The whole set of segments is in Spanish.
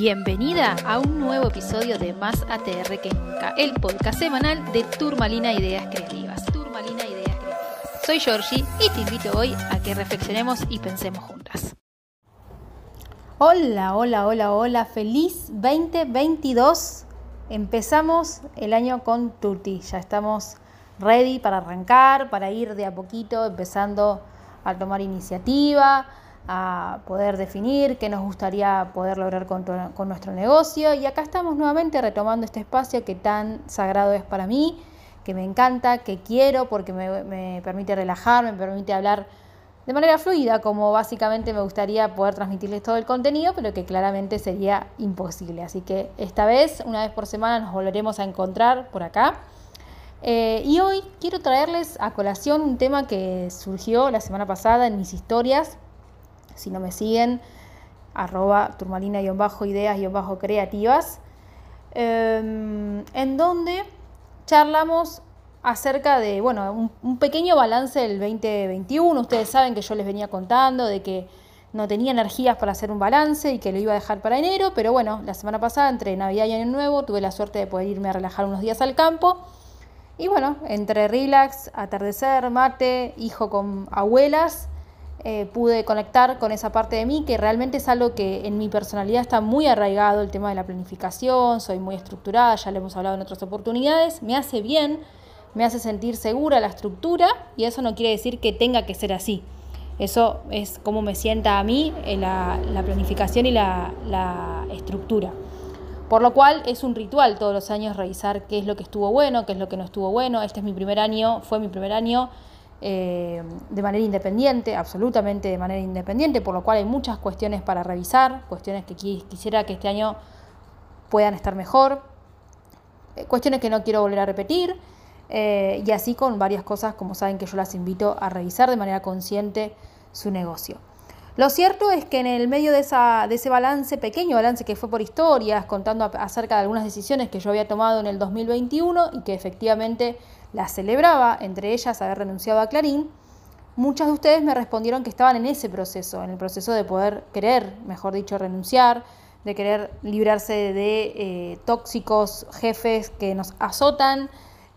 Bienvenida a un nuevo episodio de Más ATR que nunca, el podcast semanal de Turmalina Ideas Creativas. Turmalina Ideas Creativas. Soy Georgie y te invito hoy a que reflexionemos y pensemos juntas. Hola, hola, hola, hola, feliz 2022. Empezamos el año con Tutti, ya estamos ready para arrancar, para ir de a poquito empezando a tomar iniciativa, a poder definir qué nos gustaría poder lograr con, nuestro negocio. Y acá estamos nuevamente retomando este espacio que tan sagrado es para mí, que me encanta, que quiero porque me, me permite relajar, me permite hablar de manera fluida, como básicamente me gustaría poder transmitirles todo el contenido, pero que claramente sería imposible. Así que esta vez, una vez por semana, nos volveremos a encontrar por acá. Eh, y hoy quiero traerles a colación un tema que surgió la semana pasada en mis historias. Si no me siguen, arroba turmalina-ideas-creativas, em, en donde charlamos acerca de, bueno, un, un, pequeño balance del 2021. Ustedes saben que yo les venía contando de que no tenía energías para hacer un balance y que lo iba a dejar para enero, pero bueno, la semana pasada, entre Navidad y Año Nuevo, tuve la suerte de poder irme a relajar unos días al campo y bueno, entre relax, atardecer, mate, hijo con abuelas, eh, pude conectar con esa parte de mí que realmente es algo que en mi personalidad está muy arraigado, el tema de la planificación, soy muy estructurada, ya lo hemos hablado en otras oportunidades, me hace bien, me hace sentir segura la estructura y eso no quiere decir que tenga que ser así. Eso es como me sienta a mí eh, la, la planificación y la, la estructura. Por lo cual es un ritual todos los años revisar qué es lo que estuvo bueno, qué es lo que no estuvo bueno. Este es mi primer año, fue mi primer año eh, de manera independiente, absolutamente de manera independiente, por lo cual hay muchas cuestiones para revisar, cuestiones que quisiera que este año puedan estar mejor, eh, cuestiones que no quiero volver a repetir, eh, y así con varias cosas, como saben que yo las invito a revisar de manera consciente su negocio. Lo cierto es que en el medio de, esa, de ese balance, pequeño balance que fue por historias, contando acerca de algunas decisiones que yo había tomado en el 2021 y que efectivamente las celebraba, entre ellas haber renunciado a Clarín, muchas de ustedes me respondieron que estaban en ese proceso, en el proceso de poder querer, mejor dicho, renunciar, de querer librarse de eh, tóxicos jefes que nos azotan,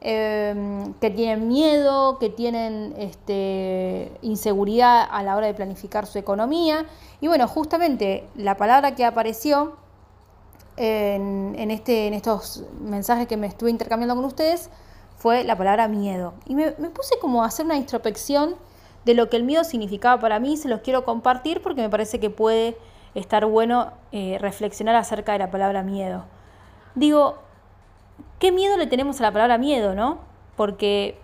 Em, que tienen miedo, que tienen este, inseguridad a la hora de planificar su economía. Y bueno, justamente la palabra que apareció en, este, en estos mensajes que me estuve intercambiando con ustedes fue la palabra miedo. Y me, puse como a hacer una introspección de lo que el miedo significaba para mí, se los quiero compartir porque me parece que puede estar bueno eh, reflexionar acerca de la palabra miedo. Digo, qué miedo le tenemos a la palabra miedo, ¿no? Porque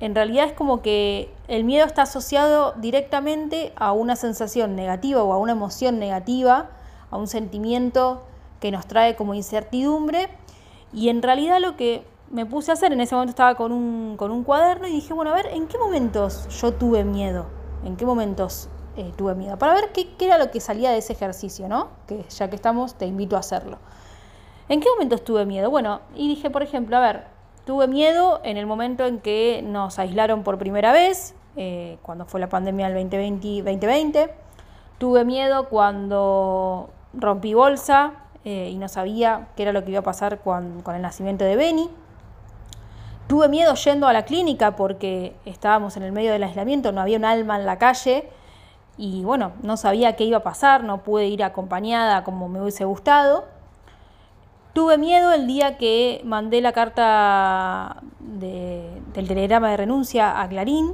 en realidad es como que el miedo está asociado directamente a una sensación negativa o a una emoción negativa, a un sentimiento que nos trae como incertidumbre. Y en realidad lo que me puse a hacer, en ese momento estaba con un, con un cuaderno y dije, bueno, a ver, ¿en qué momentos yo tuve miedo? ¿En qué momentos eh, tuve miedo? Para ver qué, qué, era lo que salía de ese ejercicio, ¿no? Que ya que estamos, te invito a hacerlo. ¿En qué momentos tuve miedo? Bueno, y dije, por ejemplo, a ver, tuve miedo en el momento en que nos aislaron por primera vez, eh, cuando fue la pandemia del 2020, Tuve miedo cuando rompí bolsa eh, y no sabía qué era lo que iba a pasar con, con el nacimiento de Benny. Tuve miedo yendo a la clínica porque estábamos en el medio del aislamiento, no había un alma en la calle y bueno, no sabía qué iba a pasar, no pude ir acompañada como me hubiese gustado. Tuve miedo el día que mandé la carta del telegrama de renuncia a Clarín.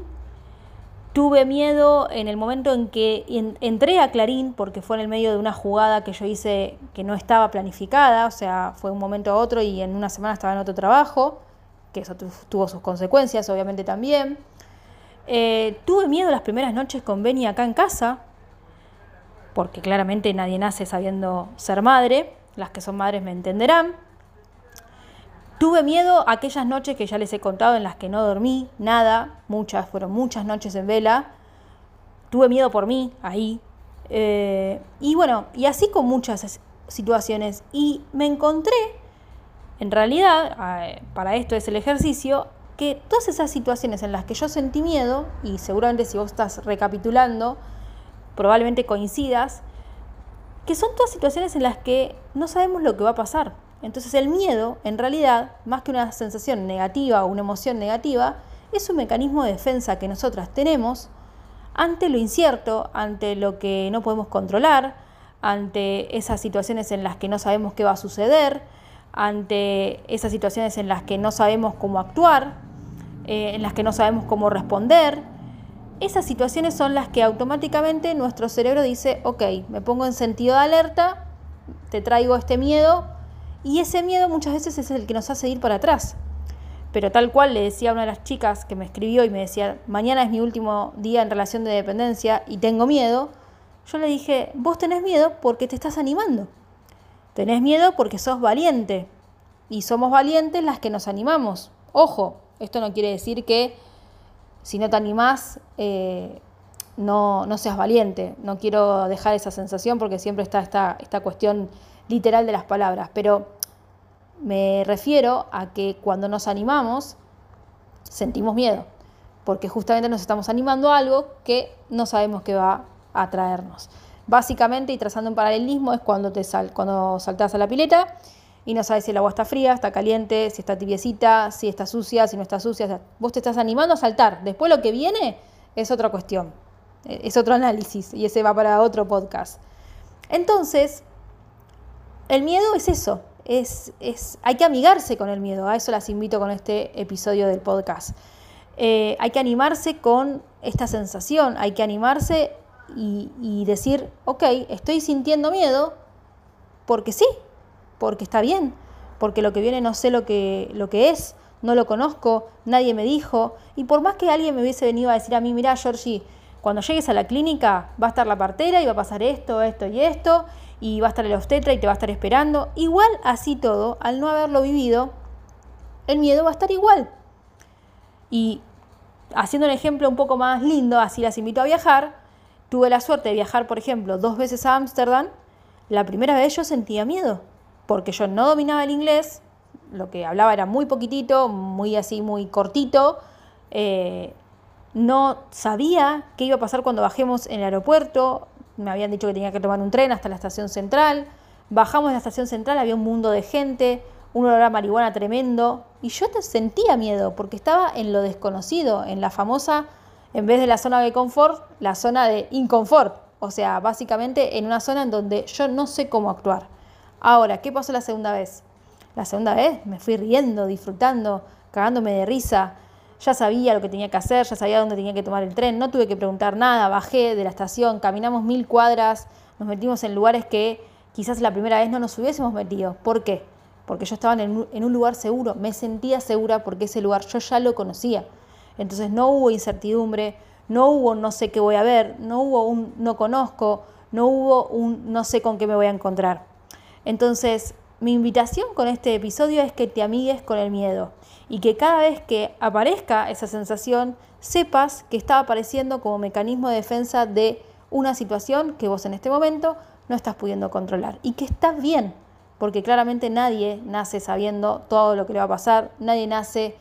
Tuve miedo en el momento en que entré a Clarín, porque fue en el medio de una jugada que yo hice que no estaba planificada, o sea, fue un momento a otro y en una semana estaba en otro trabajo, que eso tuvo sus consecuencias obviamente también. Eh, tuve miedo las primeras noches con Benny acá en casa, porque claramente nadie nace sabiendo ser madre las que son madres me entenderán. Tuve miedo aquellas noches que ya les he contado en las que no dormí nada, muchas, fueron muchas noches en vela. Tuve miedo por mí ahí. Eh, y bueno, y así con muchas situaciones. Y me encontré, en realidad, eh, para esto es el ejercicio, que todas esas situaciones en las que yo sentí miedo, y seguramente si vos estás recapitulando, probablemente coincidas, que son todas situaciones en las que no sabemos lo que va a pasar. Entonces el miedo, en realidad, más que una sensación negativa o una emoción negativa, es un mecanismo de defensa que nosotras tenemos ante lo incierto, ante lo que no podemos controlar, ante esas situaciones en las que no sabemos qué va a suceder, ante esas situaciones en las que no sabemos cómo actuar, eh, en las que no sabemos cómo responder. Esas situaciones son las que automáticamente nuestro cerebro dice, ok, me pongo en sentido de alerta, te traigo este miedo, y ese miedo muchas veces es el que nos hace ir para atrás. Pero tal cual le decía a una de las chicas que me escribió y me decía, mañana es mi último día en relación de dependencia y tengo miedo, yo le dije, vos tenés miedo porque te estás animando. Tenés miedo porque sos valiente. Y somos valientes las que nos animamos. Ojo, esto no quiere decir que si no te animás, eh, no, seas valiente. No quiero dejar esa sensación porque siempre está esta, esta cuestión literal de las palabras. Pero me refiero a que cuando nos animamos, sentimos miedo, porque justamente nos estamos animando a algo que no sabemos qué va a traernos. Básicamente, y trazando un paralelismo, es cuando, te sal, cuando saltas a la pileta y no sabes si el agua está fría, está caliente, si está tibiecita, si está sucia, si no está sucia. vos te estás animando a saltar. Después lo que viene es otra cuestión, e, es otro análisis y ese va para otro podcast. Entonces, el miedo es eso, es, hay que amigarse con el miedo, a eso las invito con este episodio del podcast. Eh, hay que animarse con esta sensación, hay que animarse y, decir, ok, estoy sintiendo miedo porque sí, porque está bien, porque lo que viene no sé lo que, lo que es, no lo conozco, nadie me dijo, y por más que alguien me hubiese venido a decir a mí, mira, Georgie, cuando llegues a la clínica va a estar la partera y va a pasar esto, esto y esto, y va a estar el obstetra y te va a estar esperando. Igual así todo, al no haberlo vivido, el miedo va a estar igual. Y haciendo un ejemplo un poco más lindo, así las invito a viajar, tuve la suerte de viajar, por ejemplo, dos veces a Ámsterdam. La primera vez yo sentía miedo, porque yo no dominaba el inglés, lo que hablaba era muy poquitito, muy así, muy cortito. Eh, no sabía qué iba a pasar cuando bajemos en el aeropuerto, me habían dicho que tenía que tomar un tren hasta la estación central. Bajamos de la estación central, había un mundo de gente, un olor a marihuana tremendo. Y yo sentía miedo porque estaba en lo desconocido, en la famosa, en vez de la zona de confort, la zona de inconfort. O sea, básicamente en una zona en donde yo no sé cómo actuar. Ahora, ¿qué pasó la segunda vez? La segunda vez me fui riendo, disfrutando, cagándome de risa ya sabía lo que tenía que hacer, ya sabía dónde tenía que tomar el tren, no tuve que preguntar nada, bajé de la estación, caminamos mil cuadras, nos metimos en lugares que quizás la primera vez no nos hubiésemos metido. ¿Por qué? Porque yo estaba en, un lugar seguro, me sentía segura porque ese lugar yo ya lo conocía. Entonces no hubo incertidumbre, no hubo no sé qué voy a ver, no hubo un no conozco, no hubo un no sé con qué me voy a encontrar. Entonces, mi invitación con este episodio es que te amigues con el miedo y que cada vez que aparezca esa sensación sepas que está apareciendo como mecanismo de defensa de una situación que vos en este momento no estás pudiendo controlar y que estás bien, porque claramente nadie nace sabiendo todo lo que le va a pasar, nadie nace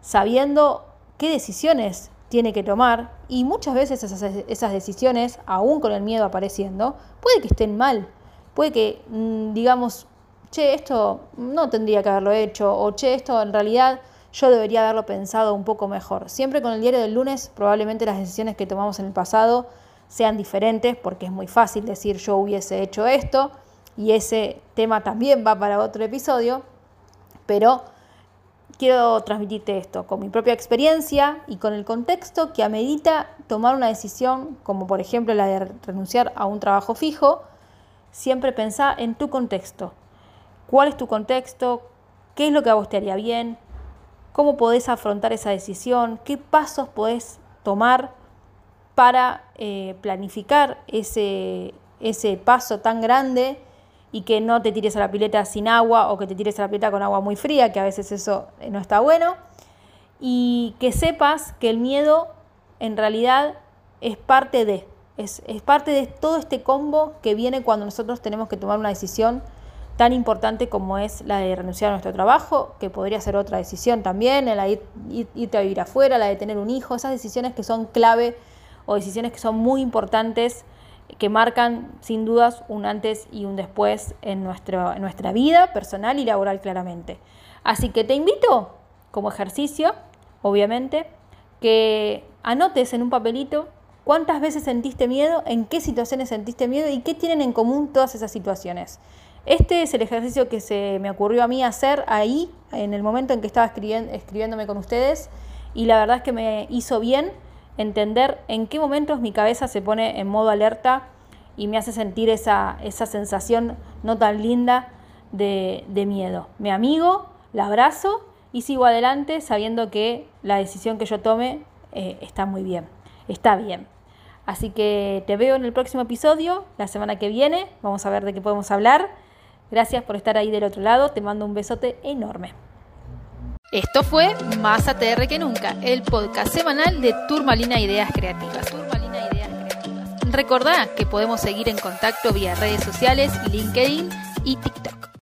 sabiendo qué decisiones tiene que tomar y muchas veces esas, decisiones, aún con el miedo apareciendo, puede que estén mal, puede que, mm, digamos, che, esto no tendría que haberlo hecho, o che, esto en realidad yo debería haberlo pensado un poco mejor. Siempre con el diario del lunes probablemente las decisiones que tomamos en el pasado sean diferentes, porque es muy fácil decir yo hubiese hecho esto, y ese tema también va para otro episodio, pero quiero transmitirte esto con mi propia experiencia y con el contexto que amerita tomar una decisión, como por ejemplo la de renunciar a un trabajo fijo, siempre pensá en tu contexto. Cuál es tu contexto, qué es lo que a vos te haría bien, cómo podés afrontar esa decisión, qué pasos podés tomar para eh, planificar ese, ese paso tan grande y que no te tires a la pileta sin agua o que te tires a la pileta con agua muy fría, que a veces eso eh, no está bueno. Y que sepas que el miedo en realidad es parte de, es, es parte de todo este combo que viene cuando nosotros tenemos que tomar una decisión tan importante como es la de renunciar a nuestro trabajo, que podría ser otra decisión también, la de irte a vivir afuera, la de tener un hijo, esas decisiones que son clave o decisiones que son muy importantes que marcan sin dudas un antes y un después en, nuestro, nuestra vida personal y laboral claramente. Así que te invito como ejercicio, obviamente, que anotes en un papelito cuántas veces sentiste miedo, en qué situaciones sentiste miedo y qué tienen en común todas esas situaciones. Este es el ejercicio que se me ocurrió a mí hacer ahí, en el momento en que estaba escribiéndome con ustedes, y la verdad es que me hizo bien entender en qué momentos mi cabeza se pone en modo alerta y me hace sentir esa, esa sensación no tan linda de, de miedo. Me amigo, la abrazo y sigo adelante sabiendo que la decisión que yo tome eh, está muy bien, está bien. Así que te veo en el próximo episodio, la semana que viene, vamos a ver de qué podemos hablar. Gracias por estar ahí del otro lado, te mando un besote enorme. Esto fue Más ATR que nunca, el podcast semanal de Turmalina Ideas Creativas. Turmalina Ideas Creativas. Recordá que podemos seguir en contacto vía redes sociales, LinkedIn y TikTok.